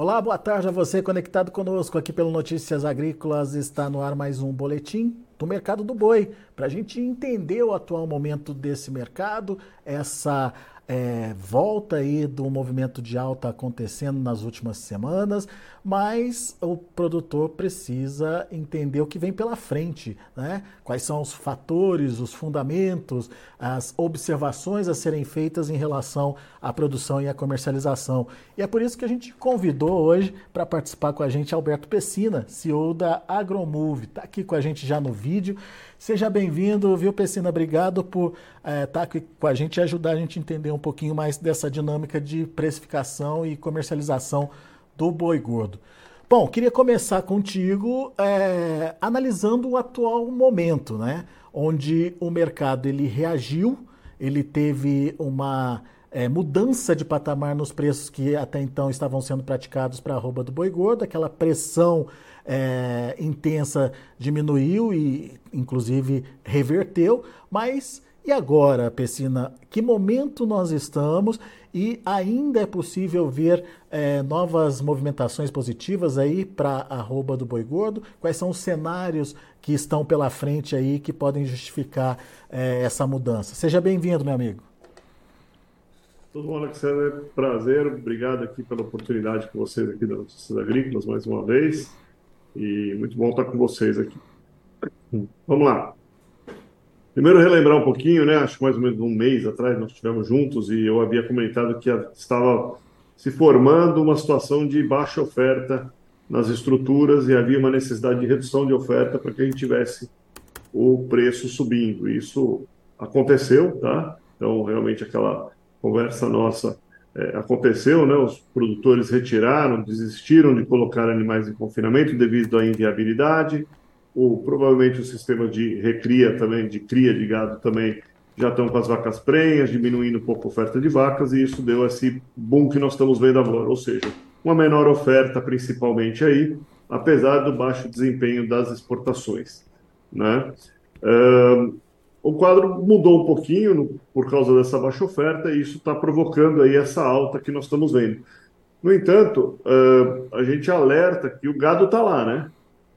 Olá, boa tarde a você conectado conosco aqui pelo Notícias Agrícolas. Está no ar mais um boletim do mercado do boi, para a gente entender o atual momento desse mercado, essa é, volta aí do movimento de alta acontecendo nas últimas semanas, mas o produtor precisa entender o que vem pela frente, né? Quais são os fatores, os fundamentos, as observações a serem feitas em relação à produção e à comercialização. E é por isso que a gente convidou hoje para participar com a gente Alberto Pessina, CEO da Agromove. Está aqui com a gente já no vídeo. Seja bem-vindo, viu, Pessina? Obrigado por estar é, tá aqui com a gente e ajudar a gente a entender um pouquinho mais dessa dinâmica de precificação e comercialização do boi gordo. Bom, queria começar contigo é, analisando o atual momento, né? Onde o mercado ele reagiu, ele teve uma é, mudança de patamar nos preços que até então estavam sendo praticados para a arroba do boi gordo, aquela pressão é, intensa diminuiu e, inclusive, reverteu, mas e agora, Pessina, que momento nós estamos e ainda é possível ver é, novas movimentações positivas aí para arroba do boi gordo? Quais são os cenários que estão pela frente aí que podem justificar é, essa mudança? Seja bem-vindo, meu amigo. Tudo bom, Alexandre? Prazer, obrigado aqui pela oportunidade com vocês aqui das Notícias Agrícolas mais uma vez. E muito bom estar com vocês aqui. Vamos lá. Primeiro, relembrar um pouquinho, né? Acho que mais ou menos um mês atrás nós estivemos juntos e eu havia comentado que estava se formando uma situação de baixa oferta nas estruturas e havia uma necessidade de redução de oferta para que a gente tivesse o preço subindo. Isso aconteceu, tá? Então, realmente, aquela conversa nossa aconteceu, né? Os produtores retiraram, desistiram de colocar animais em confinamento devido à inviabilidade. O, provavelmente o sistema de recria também, de cria de gado também, já estão com as vacas prenhas, diminuindo um pouco a oferta de vacas, e isso deu esse boom que nós estamos vendo agora, ou seja, uma menor oferta principalmente aí, apesar do baixo desempenho das exportações. Né? Uh, o quadro mudou um pouquinho por causa dessa baixa oferta e isso está provocando aí essa alta que nós estamos vendo. No entanto, a gente alerta que o gado está lá, né?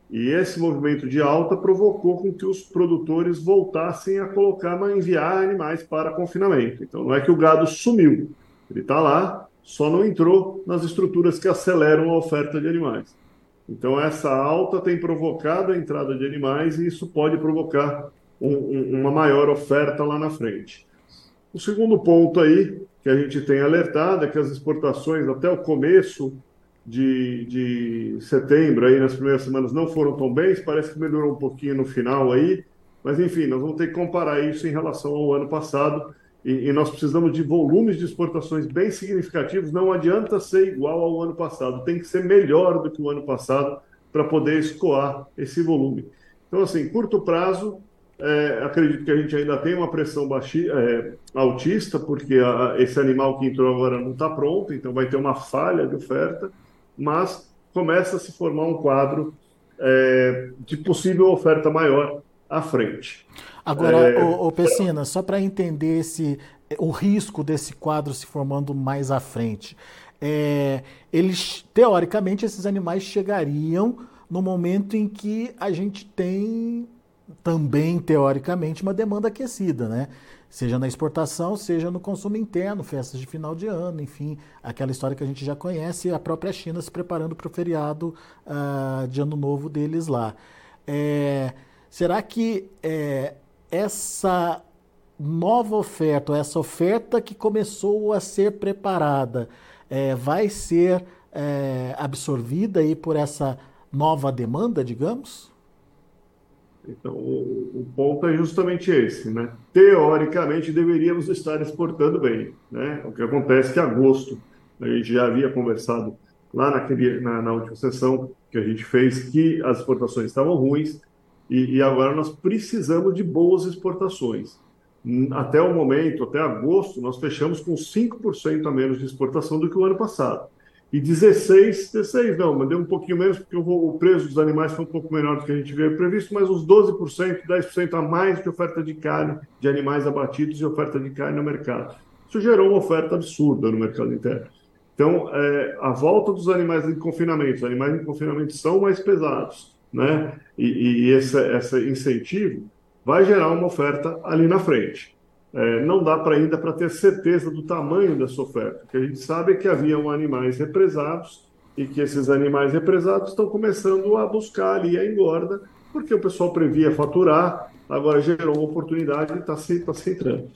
E esse movimento de alta provocou com que os produtores voltassem a colocar, a enviar animais para confinamento. Então não é que o gado sumiu, ele está lá, só não entrou nas estruturas que aceleram a oferta de animais. Então essa alta tem provocado a entrada de animais e isso pode provocar um, uma maior oferta lá na frente. O segundo ponto aí que a gente tem alertado é que as exportações até o começo de, de setembro, aí nas primeiras semanas, não foram tão bem, parece que melhorou um pouquinho no final aí, mas enfim, nós vamos ter que comparar isso em relação ao ano passado, e, e, nós precisamos de volumes de exportações bem significativos, não adianta ser igual ao ano passado, tem que ser melhor do que o ano passado para poder escoar esse volume. Então, assim, curto prazo, é, acredito que a gente ainda tem uma pressão baixi, é, altista, porque a, esse animal que entrou agora não está pronto, então vai ter uma falha de oferta, mas começa a se formar um quadro é, de possível oferta maior à frente. Agora, é, o, o Pessina, só para entender esse, o risco desse quadro se formando mais à frente, é, eles, teoricamente, esses animais chegariam no momento em que a gente tem também, teoricamente, uma demanda aquecida, né? Seja na exportação, seja no consumo interno, festas de final de ano, enfim, aquela história que a gente já conhece, a própria China se preparando para o feriado uh, de ano novo deles lá. É, será que é, essa nova oferta, essa oferta que começou a ser preparada, é, vai ser é, absorvida aí por essa nova demanda, digamos? Então, o, o, ponto é justamente esse, né? Teoricamente, deveríamos estar exportando bem, né? O que acontece é que agosto, a gente já havia conversado lá naquele, na, na última sessão que a gente fez que as exportações estavam ruins e, e agora nós precisamos de boas exportações. Até o momento, até agosto, nós fechamos com 5% a menos de exportação do que o ano passado. E 16, 16 não, mandei um pouquinho menos, porque o preço dos animais foi um pouco menor do que a gente veio previsto, mas uns 12%, 10% a mais de oferta de carne, de animais abatidos e oferta de carne no mercado. Isso gerou uma oferta absurda no mercado interno. Então, é, a volta dos animais em confinamento, os animais em confinamento são mais pesados, né? E, e esse, esse incentivo vai gerar uma oferta ali na frente. É, não dá para ainda para ter certeza do tamanho dessa oferta. O que a gente sabe é que haviam animais represados e que esses animais represados estão começando a buscar ali a engorda, porque o pessoal previa faturar, agora gerou uma oportunidade e está se, tá se entrando.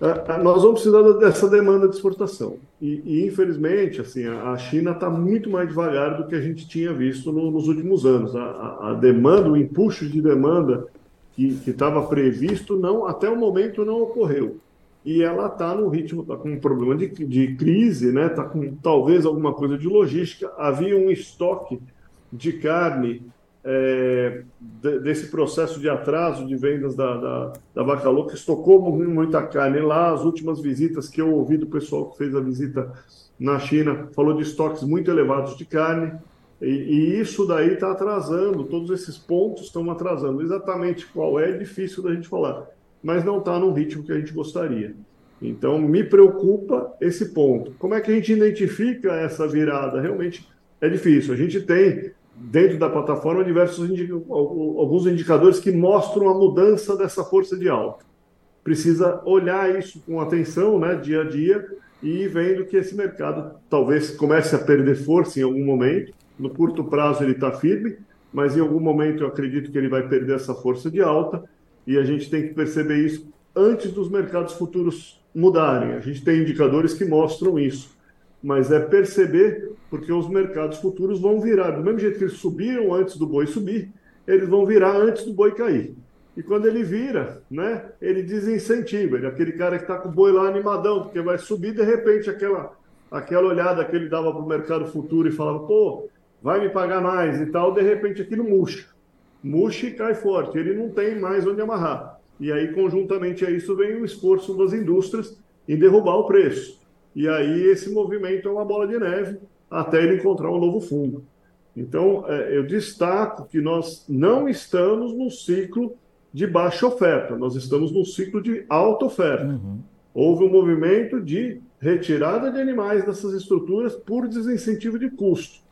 É, é, nós vamos precisar dessa demanda de exportação. E, e infelizmente, assim, a, China está muito mais devagar do que a gente tinha visto no, nos últimos anos. A, a, a demanda, o empuxo de demanda que estava previsto, não até o momento não ocorreu. E ela está no ritmo, está com um problema de, de crise, né? Está com talvez alguma coisa de logística. Havia um estoque de carne é, de, desse processo de atraso de vendas da, da, da vaca louca, estocou muita carne lá. As últimas visitas que eu ouvi do pessoal que fez a visita na China falou de estoques muito elevados de carne. E, e isso daí está atrasando, todos esses pontos estão atrasando. Exatamente qual é, é difícil da gente falar, mas não está no ritmo que a gente gostaria. Então, me preocupa esse ponto. Como é que a gente identifica essa virada? Realmente é difícil. A gente tem, dentro da plataforma, diversos alguns indicadores que mostram a mudança dessa força de alta. Precisa olhar isso com atenção, né, dia a dia, e vendo que esse mercado talvez comece a perder força em algum momento no curto prazo ele está firme, mas em algum momento eu acredito que ele vai perder essa força de alta e a gente tem que perceber isso antes dos mercados futuros mudarem. A gente tem indicadores que mostram isso, mas é perceber porque os mercados futuros vão virar do mesmo jeito que eles subiram antes do boi subir, eles vão virar antes do boi cair. E quando ele vira, né, ele desincentiva, ele é aquele cara que está com o boi lá animadão, porque vai subir, de repente, aquela, aquela olhada que ele dava para o mercado futuro e falava, pô, vai me pagar mais e tal, de repente aquilo murcha. Murcha e cai forte, ele não tem mais onde amarrar. E aí, conjuntamente a isso, vem o esforço das indústrias em derrubar o preço. E aí, esse movimento é uma bola de neve até ele encontrar um novo fundo. Então, é, eu destaco que nós não estamos num ciclo de baixa oferta, nós estamos num ciclo de alta oferta. Uhum. Houve um movimento de retirada de animais dessas estruturas por desincentivo de custo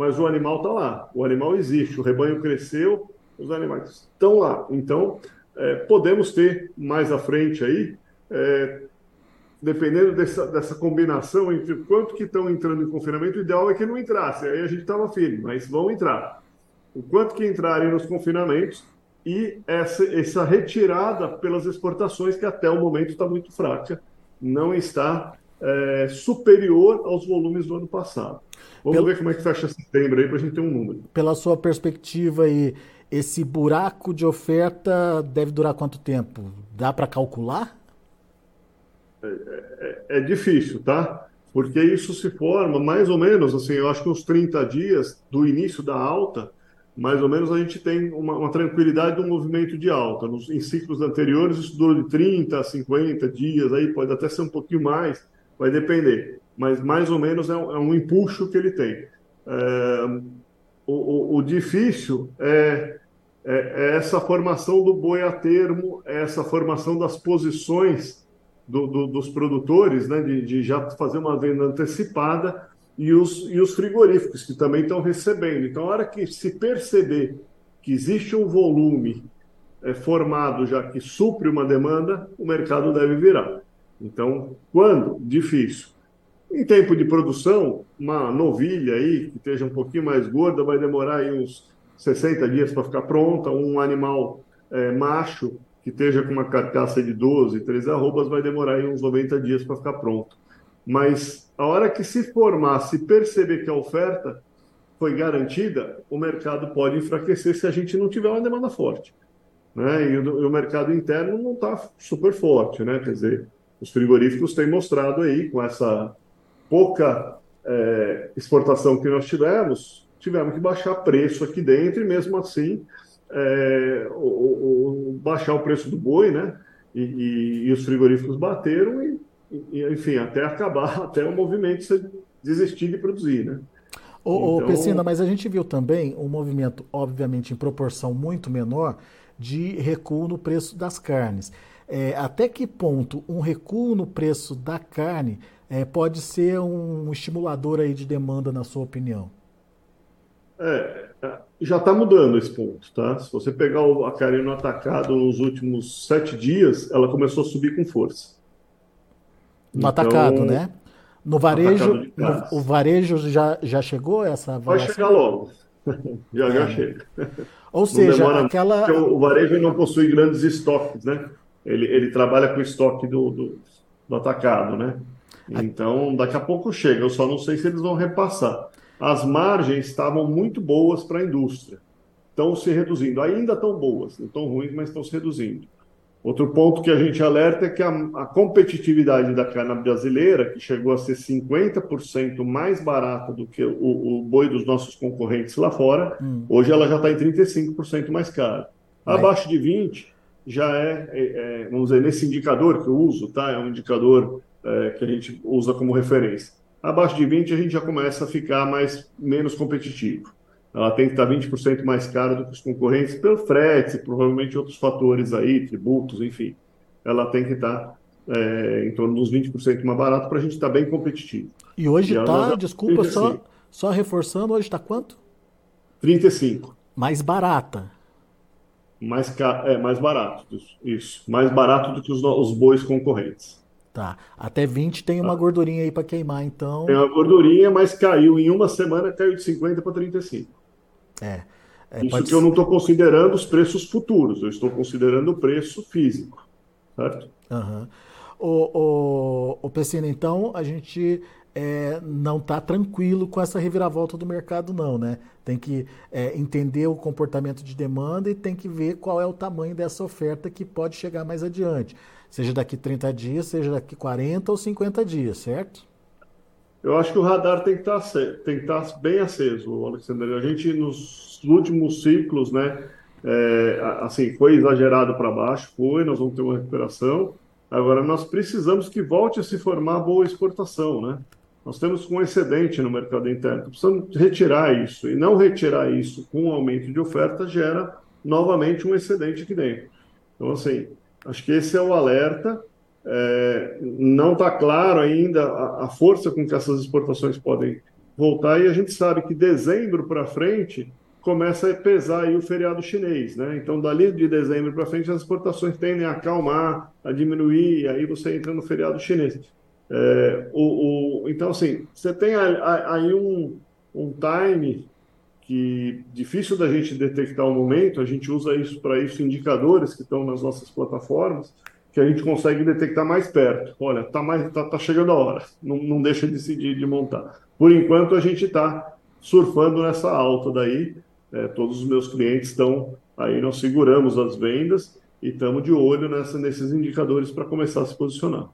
mas o animal está lá, o animal existe, o rebanho cresceu, os animais estão lá. Então, é, podemos ter mais à frente aí, é, dependendo dessa, dessa combinação entre quanto que estão entrando em confinamento, o ideal é que não entrasse, aí a gente estava firme, mas vão entrar. O quanto que entrarem nos confinamentos e essa, essa retirada pelas exportações, que até o momento está muito fraca, não está é, superior aos volumes do ano passado. Vamos Pelo... ver como é que fecha setembro aí para a gente ter um número. Pela sua perspectiva aí, esse buraco de oferta deve durar quanto tempo? Dá para calcular? É, é, é, difícil, tá? Porque isso se forma mais ou menos, assim, eu acho que uns 30 dias do início da alta, mais ou menos a gente tem uma, uma tranquilidade do movimento de alta. Nos, em ciclos anteriores isso durou de 30 a 50 dias, aí pode até ser um pouquinho mais, vai depender mas mais ou menos é um, é um empuxo que ele tem. É, o, o, o, difícil é, é, é, essa formação do boi a termo, é essa formação das posições do, do, dos produtores, né, de, de, já fazer uma venda antecipada, e os, e os frigoríficos, que também estão recebendo. Então, a hora que se perceber que existe um volume é, formado já que supre uma demanda, o mercado deve virar. Então, quando? Difícil. Em tempo de produção, uma novilha aí que esteja um pouquinho mais gorda vai demorar aí uns 60 dias para ficar pronta. Um animal é, macho que esteja com uma carcaça de 12, 13 arrobas vai demorar aí uns 90 dias para ficar pronto. Mas a hora que se formar, se perceber que a oferta foi garantida, o mercado pode enfraquecer se a gente não tiver uma demanda forte. Né? E o, o mercado interno não está super forte, né? Quer dizer, os frigoríficos têm mostrado aí com essa pouca é, exportação que nós tivemos, tivemos que baixar preço aqui dentro e mesmo assim é, o, o, baixar o preço do boi, né? E, e, e os frigoríficos bateram e, e, enfim, até acabar, até o movimento desistir de produzir, né? Ô, então... Mas a gente viu também um movimento, obviamente, em proporção muito menor, de recuo no preço das carnes. É, até que ponto um recuo no preço da carne é, pode ser um estimulador aí de demanda, na sua opinião? É, já está mudando esse ponto, tá? Se você pegar a carne no atacado nos últimos sete dias, ela começou a subir com força. No então, atacado, né? No varejo, no, o varejo já, já chegou essa avaliação? Vai chegar logo. já, é. já chega. Ou seja, aquela... O varejo não possui grandes estoques, né? Ele, ele trabalha com o estoque do, do, do atacado, né? Então, daqui a pouco chega. Eu só não sei se eles vão repassar. As margens estavam muito boas para a indústria. Estão se reduzindo. Ainda estão boas, não estão ruins, mas estão se reduzindo. Outro ponto que a gente alerta é que a, a competitividade da carne brasileira, que chegou a ser 50% mais barata do que o, o, boi dos nossos concorrentes lá fora, hum. hoje ela já está em 35% mais cara. Abaixo de 20% já é, é, é, vamos dizer, nesse indicador que eu uso, tá? é um indicador é, que a gente usa como referência. Abaixo de 20% a gente já começa a ficar mais, menos competitivo ela tem que estar 20% mais cara do que os concorrentes, pelo frete, provavelmente outros fatores aí, tributos, enfim. Ela tem que estar é, em torno dos 20% mais barato para a gente estar bem competitivo. E hoje está, desculpa, só, só reforçando, hoje está quanto? 35. Mais barata. Mais, é, mais barato, isso. Mais barato do que os, os bois concorrentes. Tá. Até 20 tem uma tá. gordurinha aí para queimar, então. Tem uma gordurinha, mas caiu em uma semana, caiu de 50 para 35. É. é Isso que ser... eu não estou considerando os preços futuros, eu estou considerando o preço físico, certo? Uhum. O, o, o Pessina, então, a gente é, não está tranquilo com essa reviravolta do mercado, não, né? Tem que é, entender o comportamento de demanda e tem que ver qual é o tamanho dessa oferta que pode chegar mais adiante. Seja daqui 30 dias, seja daqui 40 ou 50 dias, certo? Eu acho que o radar tem que estar, tá estar tá bem aceso, Alexandre. A gente, nos últimos ciclos, né, é, assim, foi exagerado para baixo, foi, nós vamos ter uma recuperação. Agora, nós precisamos que volte a se formar boa exportação, né? Nós temos um excedente no mercado interno, precisamos retirar isso. E não retirar isso com um aumento de oferta gera novamente um excedente aqui dentro. Então, assim, acho que esse é o alerta. É, não está claro ainda a, a, força com que essas exportações podem voltar, e a gente sabe que dezembro para frente começa a pesar aí o feriado chinês, né? Então, dali de dezembro para frente, as exportações tendem a acalmar, a diminuir, e aí você entra no feriado chinês. É, o, o, então, assim, você tem aí um, um time que difícil da gente detectar o momento, a gente usa isso para isso indicadores que estão nas nossas plataformas, que a gente consegue detectar mais perto. Olha, tá mais tá, tá chegando a hora, não, não deixa de decidir de montar. Por enquanto a gente está surfando nessa alta daí. É, todos os meus clientes estão aí, nós seguramos as vendas e estamos de olho nessa, nesses indicadores para começar a se posicionar.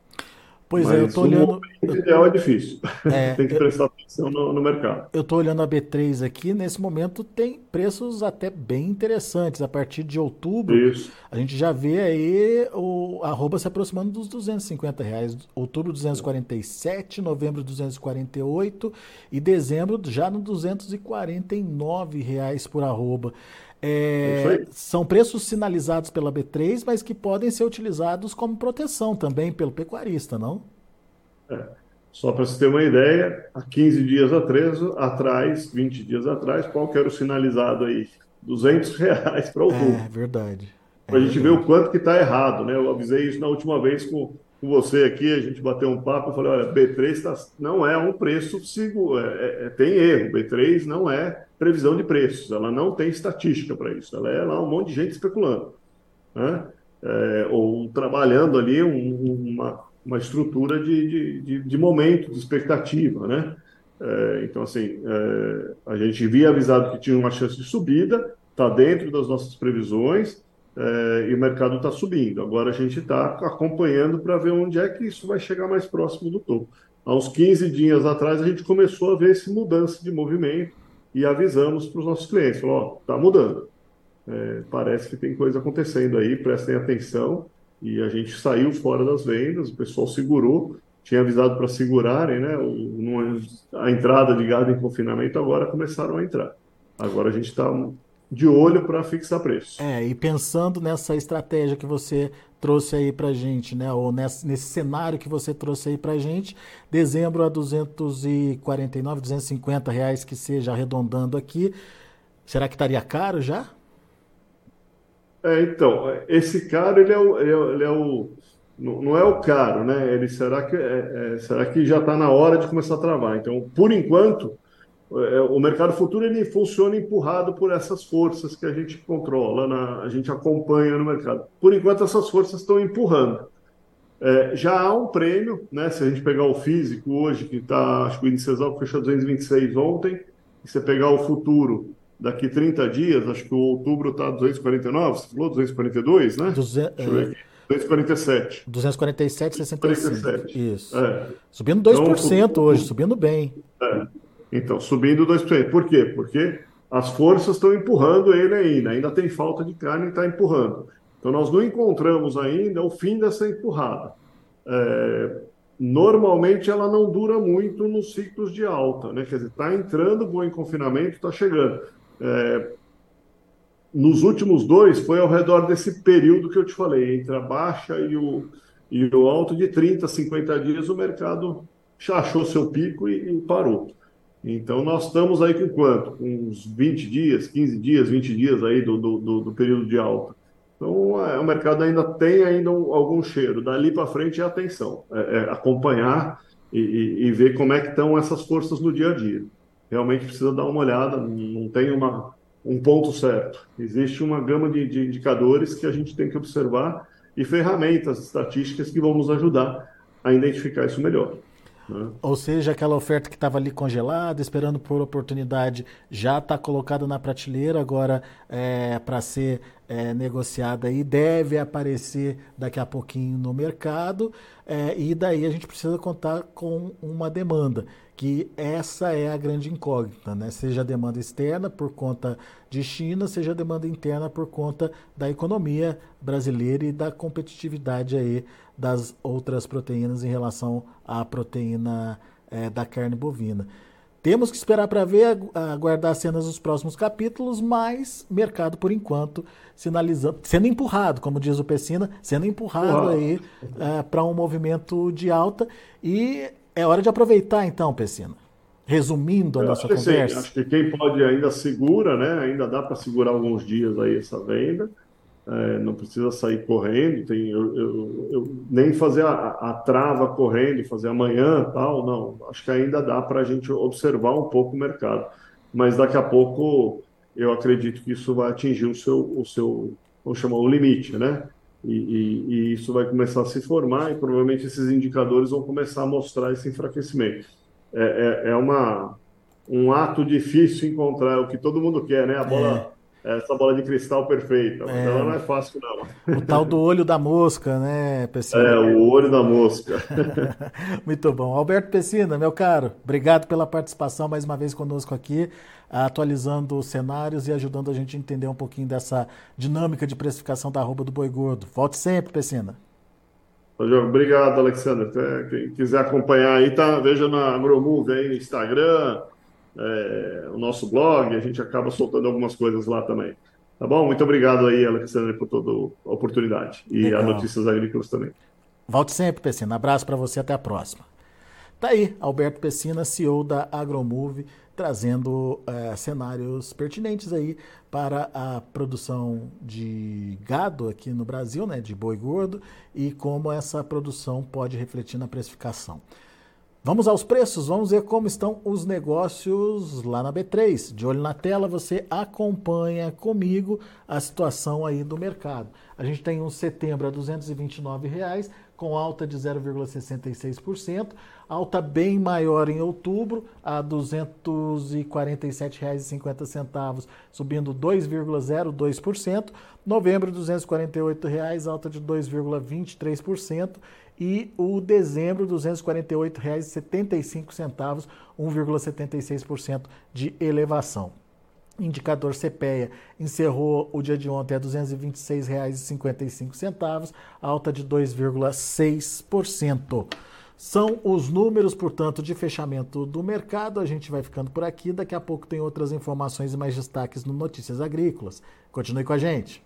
Pois Mas é, eu estou olhando. O ideal é difícil. É, tem que prestar atenção no, no, mercado. Eu estou olhando a B3 aqui, nesse momento tem preços até bem interessantes. A partir de outubro, Isso. a gente já vê aí o arroba se aproximando dos 250 reais. Outubro 247, novembro 248 e dezembro já no 249 reais por arroba. É, são preços sinalizados pela B3, mas que podem ser utilizados como proteção também pelo pecuarista, não? É. Só para você ter uma ideia, há 15 dias atrás, 20 dias atrás, qual que era o sinalizado aí? 200 reais para outubro. É verdade. É para a gente ver o quanto que está errado, né? Eu avisei isso na última vez com, com você aqui, a gente bateu um papo, eu falei, olha, B3 tá, não é um preço seguro, é, é, é tem erro, B3 não é previsão de preços, ela não tem estatística para isso, ela é lá um monte de gente especulando, né? É, ou trabalhando ali um, uma, uma estrutura de, de, de, de, momento, de expectativa, né? É, então, assim, é, a gente via avisado que tinha uma chance de subida, está dentro das nossas previsões, é, e o mercado está subindo. Agora a gente está acompanhando para ver onde é que isso vai chegar mais próximo do topo. Há uns 15 dias atrás a gente começou a ver essa mudança de movimento e avisamos para os nossos clientes, ó, está mudando. É, parece que tem coisa acontecendo aí, prestem atenção. E a gente saiu fora das vendas, o pessoal segurou, tinha avisado para segurarem, né? O, a entrada de gado em confinamento, agora começaram a entrar. Agora a gente está de olho para fixar preço. É, e pensando nessa estratégia que você trouxe aí para gente, né? Ou nesse, nesse cenário que você trouxe aí para gente, dezembro a 249, 250 reais que seja arredondando aqui, será que estaria caro já? É, então, esse caro ele é o, ele é, ele é o não é o caro, né? Ele será que é, é, será que já está na hora de começar a travar? Então, por enquanto, o mercado futuro ele funciona empurrado por essas forças que a gente controla, na, a gente acompanha no mercado. Por enquanto, essas forças estão empurrando. É, já há um prêmio, né? Se a gente pegar o físico hoje, que está, acho que o índice exalto fechou 226 ontem, e você pegar o futuro daqui 30 dias, acho que o outubro está 249, você falou 242, né? Duze... Deixa eu ver aqui. 247. 247, 65. Isso. É. Subindo 2% então, hoje, subindo bem. É. Então, subindo 2%. Por quê? Porque as forças estão empurrando ele ainda, ainda tem falta de carne e está empurrando. Então, nós não encontramos ainda o fim dessa empurrada. É, normalmente, ela não dura muito nos ciclos de alta, né? Quer dizer, está entrando, bom em confinamento, está chegando. É, nos últimos dois, foi ao redor desse período que eu te falei, entre a baixa e o, e o alto de 30, 50 dias, o mercado achou seu pico e, e parou. Então, nós estamos aí com quanto? Com uns 20 dias, 15 dias, 20 dias aí do, do, do período de alta. Então, é, o mercado ainda tem ainda um, algum cheiro. Dali para frente é atenção, é, é acompanhar e, e, e, ver como é que estão essas forças no dia a dia. Realmente precisa dar uma olhada, não tem uma, um ponto certo. Existe uma gama de, de indicadores que a gente tem que observar e ferramentas estatísticas que vão nos ajudar a identificar isso melhor. Ou seja, aquela oferta que estava ali congelada, esperando por oportunidade, já está colocada na prateleira agora é, para ser é, negociada e deve aparecer daqui a pouquinho no mercado. É, e daí a gente precisa contar com uma demanda, que essa é a grande incógnita, né? seja demanda externa por conta de China, seja a demanda interna por conta da economia brasileira e da competitividade aí das outras proteínas em relação à proteína é, da carne bovina. Temos que esperar para ver, aguardar cenas dos próximos capítulos, mas mercado, por enquanto, sinalizando, sendo empurrado, como diz o Pessina, sendo empurrado Uau. aí é, para um movimento de alta. E é hora de aproveitar, então, Pessina. Resumindo a Eu nossa conversa. Sim, acho que quem pode ainda segura, né? Ainda dá para segurar alguns dias aí essa venda é, não precisa sair correndo, tem, eu, eu, eu nem fazer a, a, trava correndo, fazer amanhã tal, não. Acho que ainda dá para a gente observar um pouco o mercado. Mas daqui a pouco eu acredito que isso vai atingir o seu, o seu vamos chamar, o limite, né? E, e, e isso vai começar a se formar e provavelmente esses indicadores vão começar a mostrar esse enfraquecimento. É, é, é uma, um ato difícil encontrar o que todo mundo quer, né? A bola. É essa bola de cristal perfeita. É, ela não é fácil, não. O tal do olho da mosca, né, Pessina? É, o olho da mosca. Muito bom. Alberto Pessina, meu caro, obrigado pela participação mais uma vez conosco aqui, atualizando os cenários e ajudando a gente a entender um pouquinho dessa dinâmica de precificação da arroba do boi gordo. Volte sempre, Pessina. Obrigado, Alexandre. Quem quiser acompanhar aí, tá, veja na AgroMove aí no Instagram, é, o nosso blog, a gente acaba soltando algumas coisas lá também. Tá bom? Muito obrigado aí, Alexandre, por toda a oportunidade. E Legal. a Notícias Agrícolas também. Volte sempre, Pessina. Abraço para você, até a próxima. Tá aí, Alberto Pessina, CEO da Agromove, trazendo é, cenários pertinentes aí para a produção de gado aqui no Brasil, né, de boi gordo, e como essa produção pode refletir na precificação. Vamos aos preços, vamos ver como estão os negócios lá na B3. De olho na tela, você acompanha comigo a situação aí do mercado. A gente tem um setembro a 229 reais, com alta de 0,66%, alta bem maior em outubro, a R$ 247,50, subindo 2,02%. Novembro, 248 reais, alta de 2,23% e o dezembro, R$ 248,75, 1,76% de elevação. Indicador CPEA encerrou o dia de ontem a R$ 226,55, alta de 2,6%. São os números, portanto, de fechamento do mercado. A gente vai ficando por aqui. Daqui a pouco tem outras informações e mais destaques no Notícias Agrícolas. Continue com a gente.